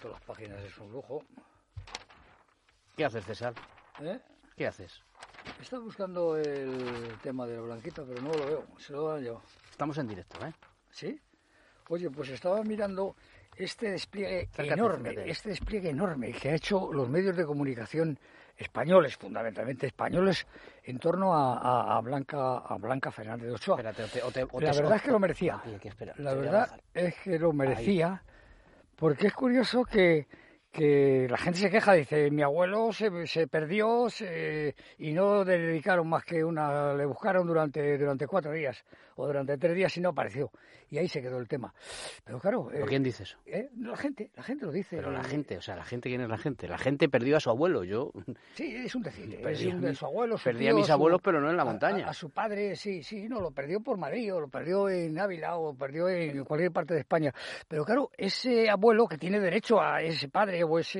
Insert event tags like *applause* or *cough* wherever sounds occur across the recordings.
todas las páginas es un lujo. ¿Qué haces, César? ¿Eh? ¿Qué haces? Estoy buscando el tema de la blanquita, pero no lo veo. Se lo dan yo. Estamos en directo, ¿eh? ¿Sí? Oye, pues estaba mirando este despliegue enorme, este despliegue enorme que ha hecho los medios de comunicación españoles, fundamentalmente españoles, en torno a, a- a Blanca a Blanca Fernández de Ochoa. Espérate, o te- o te- o La verdad es que lo merecía. Ay, hay que esperar, La verdad es que lo merecía, porque es curioso que, que la gente se queja, dice, mi abuelo se, se perdió se- y no le dedicaron más que una, le buscaron durante, durante cuatro días o durante tres días y no apareció. Y ahí se quedó el tema. Pero claro, ¿Pero eh, quién dice eso? eh, la gente, la gente lo dice. Pero la gente, o sea, la gente, ¿quién es la gente? La gente perdió a su abuelo. Yo *laughs* Sí, es un decir. Perdí es un a su abuelo, su perdí a mis su- abuelos, pero no en la montaña. A, a su padre, sí, sí, no, lo perdió por Madrid, o lo perdió en Ávila, o lo perdió en cualquier parte de España. Pero claro, ese abuelo que tiene derecho a ese padre o ese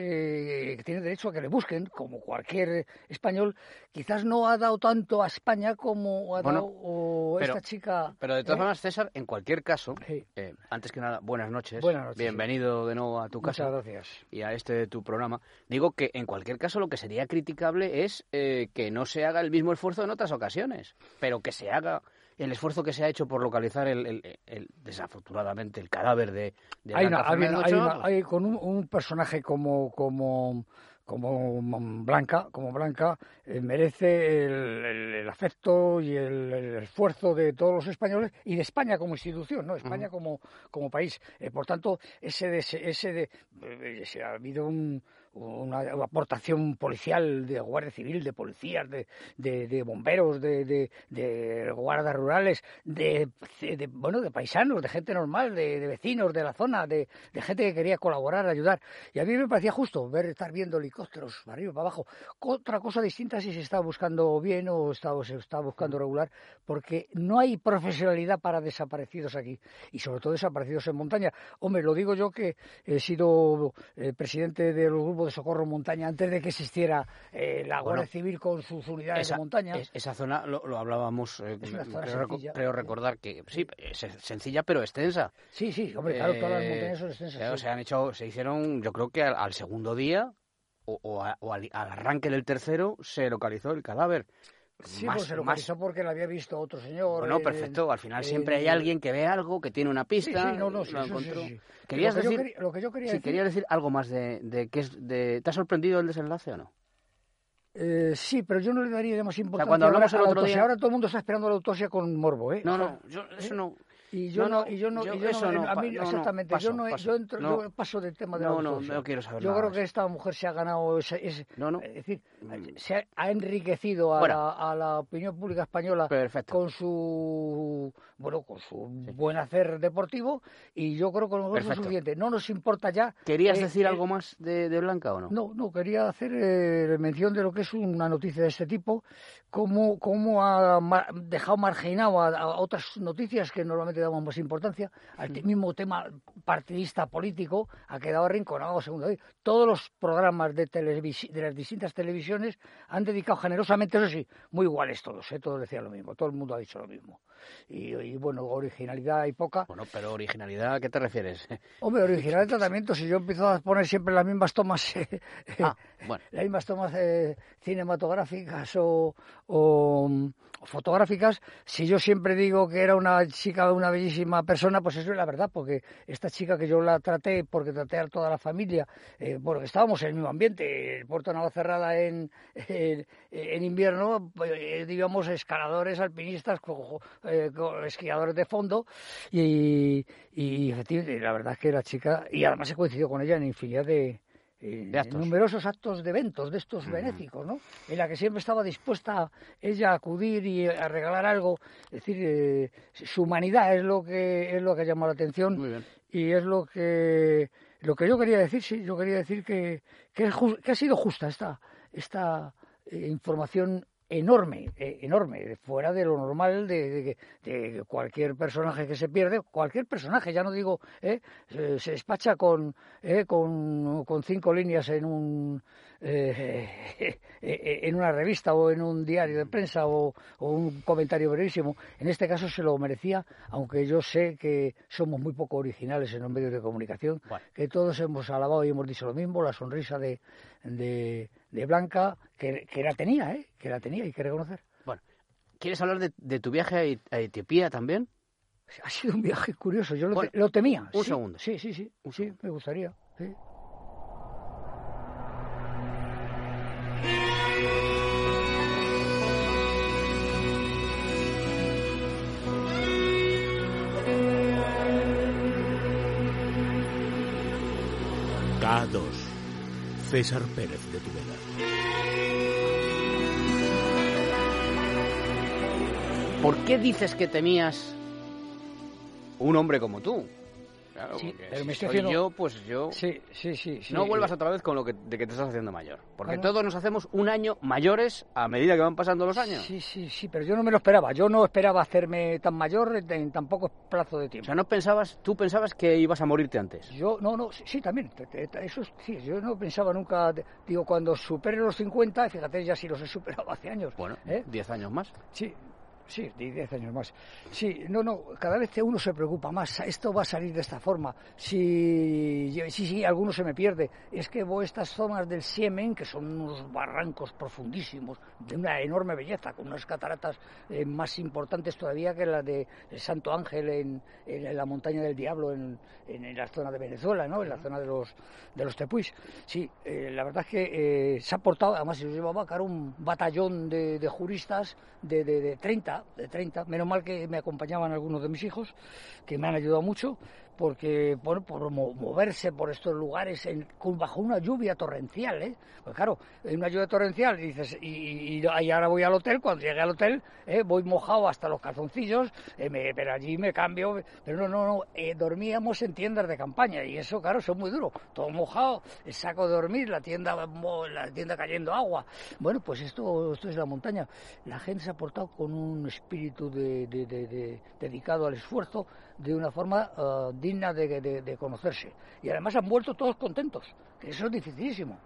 que tiene derecho a que le busquen, como cualquier español, quizás no ha dado tanto a España como ha Bueno, dado o pero- esta chica. Pero de todas ¿eh? maneras, César, en cualquier caso, Sí. eh, antes que nada, buenas noches. Buenas noches, Bienvenido de nuevo a tu casa Muchas gracias. y a este de tu programa. Digo que en cualquier caso lo que sería criticable es eh, que no se haga el mismo esfuerzo en otras ocasiones, pero que se haga el esfuerzo que se ha hecho por localizar el, el- el- desafortunadamente el cadáver de, de hay, una- hay una- hay Ochoa, una- hay con un, un personaje como como como Blanca como Blanca eh, merece el, el- el afecto y el, el esfuerzo de todos los españoles y de España como institución no España como como país. Eh, por tanto ese de, ese de eh, se ha habido un- una, aportación policial de guardia civil de policías de, de, de bomberos de, de, de guardas rurales de, de- bueno de paisanos de gente normal de, de vecinos de la zona de, de gente que quería colaborar ayudar. Y a mí me parecía justo ver estar viendo helicópteros para arriba para abajo. Otra cosa distinta si se está buscando bien o está, se está buscando regular porque no hay profesionalidad para desaparecidos aquí y sobre todo desaparecidos en montaña. Hombre lo digo yo que he sido eh, presidente del de socorro montaña antes de que existiera eh, la Bueno, Guardia Civil con sus unidades de montaña es- esa zona lo, lo hablábamos, eh, creo, recordar que sí, es sencilla pero extensa. sí sí hombre claro todas las Eh, montañas son extensas claro, sí. se han hecho, se hicieron, yo creo que al, al segundo día o, o a- o al, al arranque del tercero se localizó el cadáver. Sí, Más- pues se más- localizó porque la había visto otro señor. Bueno, en- perfecto. Al final siempre hay en- alguien que ve algo, que tiene una pista. sí, no, no, sí, lo encontró. sí, sí. ¿Querías lo que decir, quería- lo que yo quería decir- querías decir algo más de, de qué es, de, ¿te ha sorprendido el desenlace o no? Eh, sí, pero yo no le daría más importancia cuando hablamos ahora el otro día- Ahora todo el mundo está esperando la autopsia con morbo, ¿eh? No, no, yo eso no. Y yo No, y yo no, yo y yo eso no, a mí no, exactamente, paso, yo no, paso. yo entro, yo paso del tema de No, la no, no quiero saber Yo nada creo que esta mujer se ha ganado ese, ese- No, no. es decir, Mm. se ha, ha enriquecido a la, a la opinión pública española Perfecto. con su bueno, con su buen hacer deportivo y yo creo que es Perfecto. suficiente. No nos importa ya ¿Querías eh, decir eh, algo más de, de Blanca o no? no, no, quería hacer eh, mención de lo que es una noticia de este tipo, cómo, cómo ha ma- dejado marginado a, a otras noticias que normalmente daban más importancia, al mismo tema partidista político, ha quedado arrinconado segundo hoy. Todos los programas de, de las distintas televisiones han dedicado generosamente, eso sí, muy iguales todos, ¿eh? todos decían lo mismo, todo el mundo ha dicho lo mismo. Y, y, bueno, originalidad hay poca. Bueno, pero originalidad, ¿a qué te refieres? *laughs* Hombre, originalidad de tratamiento, si yo empiezo a poner siempre las mismas tomas eh, *laughs* Ah, bueno. las mismas tomas eh, cinematográficas o fotográficas, si yo siempre digo que era una chica, una bellísima persona, pues eso es la verdad, porque esta chica que yo la traté, porque traté a toda la familia, eh, porque estábamos en el mismo ambiente, el puerto Navacerrada en, en, en invierno, eh, digamos, escaladores, alpinistas, co- eh, co- esquiadores de fondo, y, y efectivamente, la verdad es que la chica, y además he coincidido con ella en infinidad de, De actos. numerosos actos de eventos de estos benéficos, ¿no? En la que siempre estaba dispuesta ella a acudir y a regalar algo. Es decir, eh, su humanidad es lo que es lo que ha llamado la atención Muy bien. y es lo que lo que yo quería decir, sí, yo quería decir que que, es ju- que ha sido justa esta esta eh, información enorme, eh, enorme, fuera de lo normal de, de, de cualquier personaje que se pierde, cualquier personaje, ya no digo, eh, se, se despacha con, eh, con, con cinco líneas en un, *laughs* eh, en una revista o en un diario de prensa o, un comentario brevísimo. En este caso se lo merecía, aunque yo sé que somos muy poco originales en los medios de comunicación, que todos hemos alabado y hemos dicho lo mismo, la sonrisa de, de, Blanca, que, la tenía, ¿eh? que la tenía, hay que reconocer. Bueno, ¿quieres hablar de, tu viaje a, Etiopía también? Ha sido un viaje curioso, yo lo, temía. Un segundo. Sí, sí, sí, sí, me gustaría. Sí. K2. César Pérez de Tudela. ¿Por qué dices que temías un hombre como tú? Sí, pero me estoy yo, pues yo... Sí, sí, sí. no vuelvas otra vez con lo que, de que te estás haciendo mayor. Porque todos nos hacemos un año mayores a medida que van pasando los años. Sí, sí, sí, pero yo no me lo esperaba. Yo no esperaba hacerme tan mayor en tan poco plazo de tiempo. O sea, no pensabas, tú pensabas que ibas a morirte antes. Yo, no, no, sí, también. Eso sí, yo no pensaba nunca, digo, cuando supere los 50, fíjate, ya si los he superado hace años. Bueno, 10 ¿eh? años más. Sí, Sí, 10 años más. Sí, no, no, cada vez que uno se preocupa más, esto va a salir de esta forma. Si, sí, sí, alguno se me pierde. Es que voy a estas zonas del Siemen, que son unos barrancos profundísimos, de una enorme belleza, con unas cataratas eh, más importantes todavía que la de Santo Ángel en, la montaña del Diablo, en, la zona de Venezuela, ¿no? En la zona de los, de los tepuis. Sí, eh, la verdad es que eh, se ha portado, además yo llevaba a un batallón de, juristas de, de, de 30 de 30. Menos mal que me acompañaban algunos de mis hijos, que me han ayudado mucho, porque bueno, por moverse por estos lugares en, bajo una lluvia torrencial, ¿eh? Pues claro, en una lluvia torrencial y dices, y, ahora voy al hotel, cuando llegué al hotel, ¿eh? voy mojado hasta los calzoncillos, eh, pero allí me cambio, pero no, no, no, eh, dormíamos en tiendas de campaña y eso, claro, son muy duro, todo mojado, el saco de dormir, la tienda, la tienda cayendo agua. Bueno, pues esto, esto es la montaña. La gente se ha portado con un espíritu dedicado al esfuerzo de una forma digna de, conocerse. Y además han vuelto todos contentos, que eso es dificilísimo.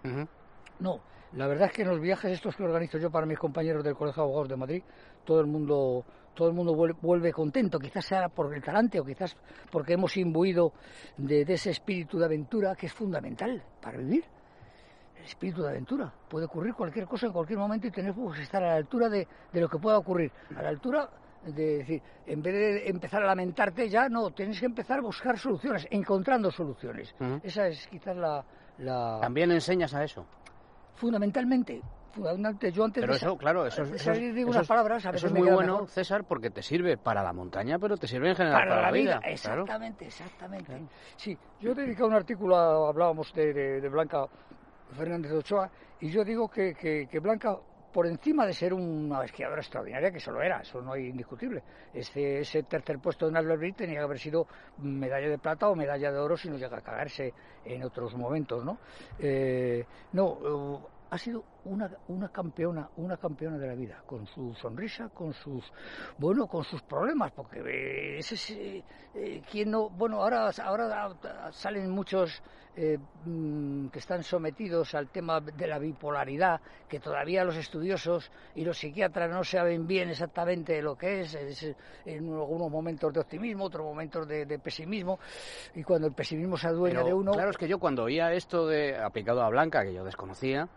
No, la verdad es que en los viajes estos que organizo yo para mis compañeros del Colegio de Abogados de Madrid, todo el mundo todo el mundo vuelve, contento, quizás sea por el talante o quizás porque hemos imbuido de, ese espíritu de aventura que es fundamental para vivir. El espíritu de aventura. Puede ocurrir cualquier cosa en cualquier momento y tenemos que estar a la altura de, de lo que pueda ocurrir, a la altura de decir, en vez de empezar a lamentarte ya, no, tienes que empezar a buscar soluciones, encontrando soluciones. Esa es quizás la, la... También enseñas a eso. Fundamentalmente, fundamentalmente yo antes pero eso, claro, eso, eso, unas palabras, eso es muy bueno, César, porque te sirve para la montaña, pero te sirve en general para, la, vida. Exactamente, exactamente. Sí, yo he dedicado un artículo, hablábamos de, de, Blanca Fernández de Ochoa, y yo digo que, que, que Blanca por encima de ser una esquiadora extraordinaria, que solo era, eso no hay indiscutible. Ese, ese tercer puesto en Albert tenía que haber sido medalla de plata o medalla de oro si no llega a cagarse en otros momentos, ¿no? Eh, no, ha sido una, una campeona, una campeona de la vida, con su sonrisa, con sus, bueno, con sus problemas, porque eh, ese eh, quien no, bueno, ahora, ahora salen muchos eh, mm, que están sometidos al tema de la bipolaridad, que todavía los estudiosos y los psiquiatras no saben bien exactamente lo que es, en algunos momentos de optimismo, otros momentos de, pesimismo, y cuando el pesimismo se adueña de uno. Claro, es que yo cuando oía esto de aplicado a Blanca, que yo desconocía,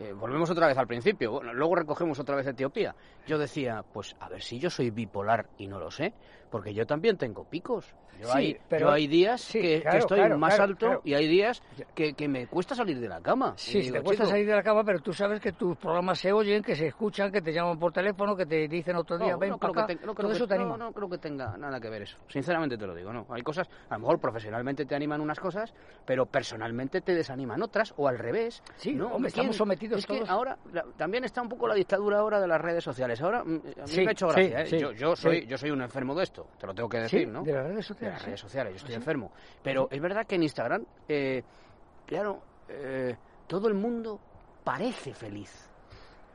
eh, volvemos otra vez al principio, luego recogemos otra vez Etiopía. Yo decía, pues a ver si yo soy bipolar y no lo sé, porque yo también tengo picos. Yo, hay, pero, hay días que, estoy más alto y hay días que, me cuesta salir de la cama. Sí, te cuesta salir de la cama, pero tú sabes que tus programas se oyen, que se escuchan, que te llaman por teléfono, que te dicen otro día, ven para acá. no, creo eso te anima. No, creo que tenga nada que ver eso. Sinceramente te lo digo, no. Hay cosas, a lo mejor profesionalmente te animan unas cosas, pero personalmente te desaniman otras, o al revés. Sí, no, hombre, estamos sometidos es Que ahora también está un poco la dictadura ahora de las redes sociales. Ahora, mm, a mí me ha hecho gracia, ¿eh? yo, yo, soy, yo soy un enfermo de esto, te lo tengo que decir, ¿no? De las redes sociales. De las redes sociales, yo estoy enfermo. Pero es verdad que en Instagram, eh, claro, eh, todo el mundo parece feliz.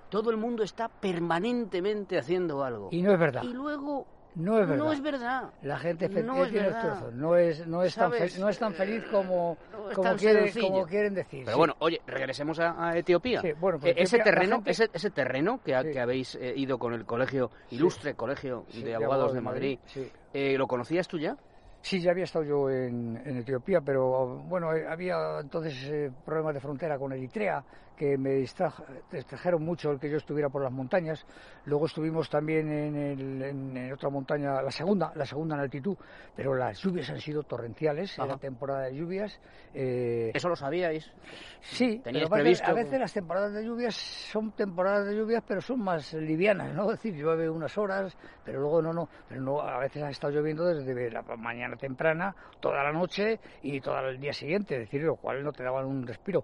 Todo el mundo está permanentemente haciendo algo. Y no es verdad. Y luego No es verdad. No es verdad. La gente fe- No es tiene verdad. trozos. No es, no es, tan, no es tan feliz como, No es como, tan como quieren decir. Pero sí. bueno, oye, regresemos a, a Etiopía. Sí, bueno, pues Eh, ese Etiopía, terreno, gente- ese, ese terreno que, ha- Sí. que habéis eh, ido con el colegio, ilustre colegio Sí, de abogados de Madrid, sí. eh, ¿lo conocías tú ya? Sí, ya había estado yo en, en Etiopía, pero bueno, eh, había entonces eh, problemas de frontera con Eritrea que me distraj- distrajeron mucho el que yo estuviera por las montañas. Luego estuvimos también en, el- en- en otra montaña, la segunda, la segunda en altitud, pero las lluvias han sido torrenciales, Ajá. era temporada de lluvias. eh, ¿Eso lo sabíais? Sí, ¿Teníais pero a veces, previsto? a veces las temporadas de lluvias son temporadas de lluvias, pero son más livianas, ¿no? Es decir, llueve unas horas, pero luego no, no, pero no, a veces ha estado lloviendo desde la mañana temprana, toda la noche y todo el día siguiente, es decir, lo cual no te daban un respiro.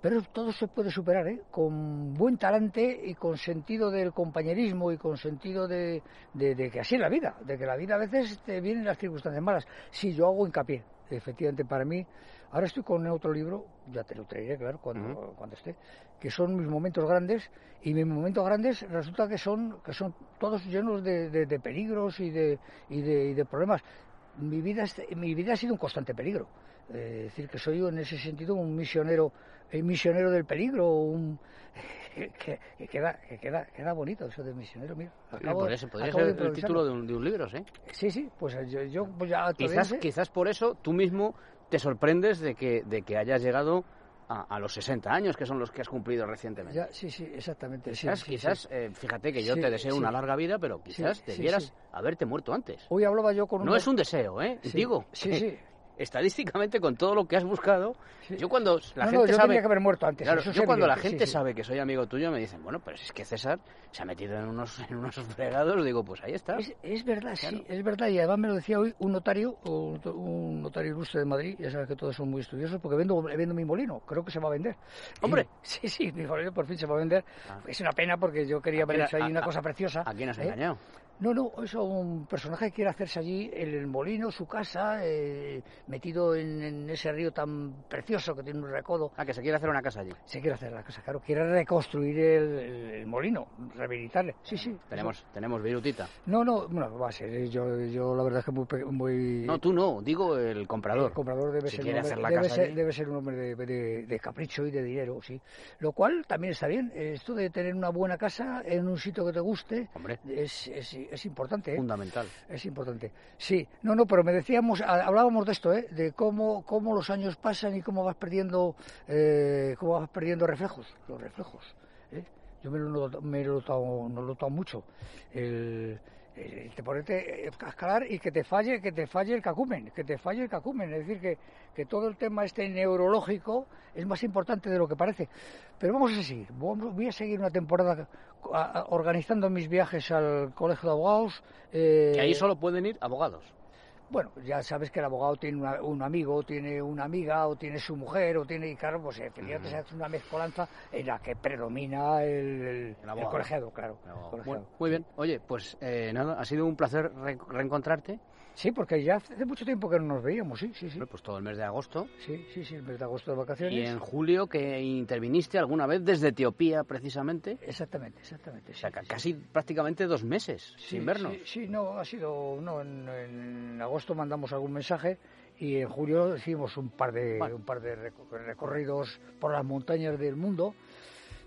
Pero todo se puede superar, ¿eh? Con buen talante y con sentido del compañerismo y con sentido de, de- de que así es la vida, de que la vida a veces te vienen las circunstancias malas. Sí, yo hago hincapié, efectivamente, para mí. Ahora estoy con otro libro, ya te lo traeré, claro, cuando, cuando esté, que son mis momentos grandes, y mis momentos grandes resulta que son, que son todos llenos de, de- de peligros y de, y, de, y de problemas. Mi vida, mi vida ha sido un constante peligro. Eh, es decir, que soy en ese sentido un misionero, el misionero del peligro, un, *laughs* que, que queda, que queda, queda bonito eso de misionero, mira. acabo- Por eso, podría ser el título de un, de un libro, ¿sí? Sí, sí, pues yo, yo pues ya Quizás, sé. quizás por eso tú mismo te sorprendes de que, de que hayas llegado a, a los 60 años, que son los que has cumplido recientemente. Ya, sí, sí, exactamente. sí, Quizás, sí, quizás eh, fíjate que yo Sí, te deseo una larga vida, pero quizás debieras haberte muerto antes. Hoy hablaba yo con No unos- es un deseo, ¿eh? Digo, Sí, sí. *laughs* estadísticamente con todo lo que has buscado, Sí. yo cuando la no, gente no, yo sabe... que haber muerto antes. Claro, es yo cuando la gente sí, sabe que soy amigo tuyo me dicen, bueno, pero es que César se ha metido en unos, en unos fregados, digo, pues ahí está. Es, es verdad, Claro. sí, es verdad. Y además me lo decía hoy un notario, un, un notario ilustre de Madrid, ya sabes que todos son muy estudiosos, porque vendo, vendo mi molino, creo que se va a vender. ¡Hombre! Y- sí, sí, mi molino por fin se va a vender. Ah. Es una pena porque yo quería ¿A ver quién- hecho ahí a- una a- cosa preciosa. ¿A quién has ¿eh? engañado? No, no, eso un personaje que quiere hacerse allí el, el molino, su casa, eh, metido en, en ese río tan precioso que tiene un recodo. Ah, que se quiere hacer una casa allí. Se quiere hacer la casa, claro, quiere reconstruir el, el- el molino, rehabilitarle. Sí, sí. Tenemos, tenemos virutita. No, no, bueno, va a ser. Yo, yo la verdad es que muy. muy No, tú no, digo el comprador. el comprador debe Si ser, un quiere hombre, hacer la debe, casa ser, debe ser un hombre de, de- de capricho y de dinero, sí. Lo cual también está bien. Esto de tener una buena casa en un sitio que te guste Hombre, es, es, es importante. ¿eh? fundamental. Es importante. Sí, no, no, pero me decíamos, ha- hablábamos de esto, ¿eh? De cómo, cómo los años pasan y cómo vas perdiendo, eh, cómo vas perdiendo reflejos, los reflejos. ¿eh? Yo me lo, me lo no lo he notado mucho. El, te ponerte a escalar y que te falle, que te falle el cacumen, que te falle el cacumen. Es decir, que, que todo el tema este neurológico es más importante de lo que parece. Pero vamos a seguir. Voy a seguir una temporada organizando mis viajes al colegio de abogados. eh, Que ahí solo pueden ir abogados. Bueno, ya sabes que el abogado tiene una- un amigo, tiene una amiga, o tiene su mujer, o tiene, y claro, pues efectivamente se hace una mezcolanza en la que predomina el, el- El el abogado. colegiado, claro. El muy, bien. Oye, pues eh, nada, ha sido un placer re- reencontrarte. Sí, porque ya hace mucho tiempo que no nos veíamos, sí, sí, sí. Pues todo el mes de agosto. Sí, sí, sí, el mes de agosto de vacaciones. Y en julio que interviniste alguna vez desde Etiopía, precisamente. Exactamente, exactamente. O sea, sí, ca- sí. casi prácticamente dos meses Sí, sin vernos. Sí, sí, no, ha sido, no, en, en agosto mandamos algún mensaje y en julio hicimos un par de, Bueno. un par de reco- recorridos por las montañas del mundo.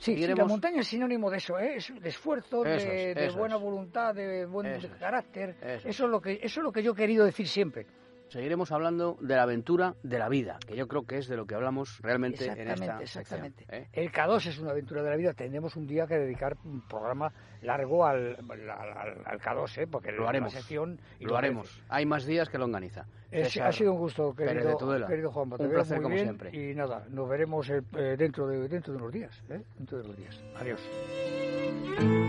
Sí, sí, la montaña es sinónimo de eso, ¿eh? es de esfuerzo, Eso de, es, de eso buena es. voluntad, de buen Eso carácter. eso Eso, es lo que, eso es lo que yo he querido decir siempre. Seguiremos hablando de la aventura de la vida, que yo creo que es de lo que hablamos realmente en esta exactamente. sección. ¿eh? El K2 es una aventura de la vida. Tendremos un día que dedicar un programa largo al, al, al- al K2, ¿eh? porque Lo la haremos. sección y Lo haremos. Hay más días que. Es- César, ha sido un gusto, querido, querido Juanma. Te Un placer muy como bien siempre. Y nada, nos veremos el- eh, dentro, de, dentro de unos días. ¿eh? Dentro de unos días. Adiós.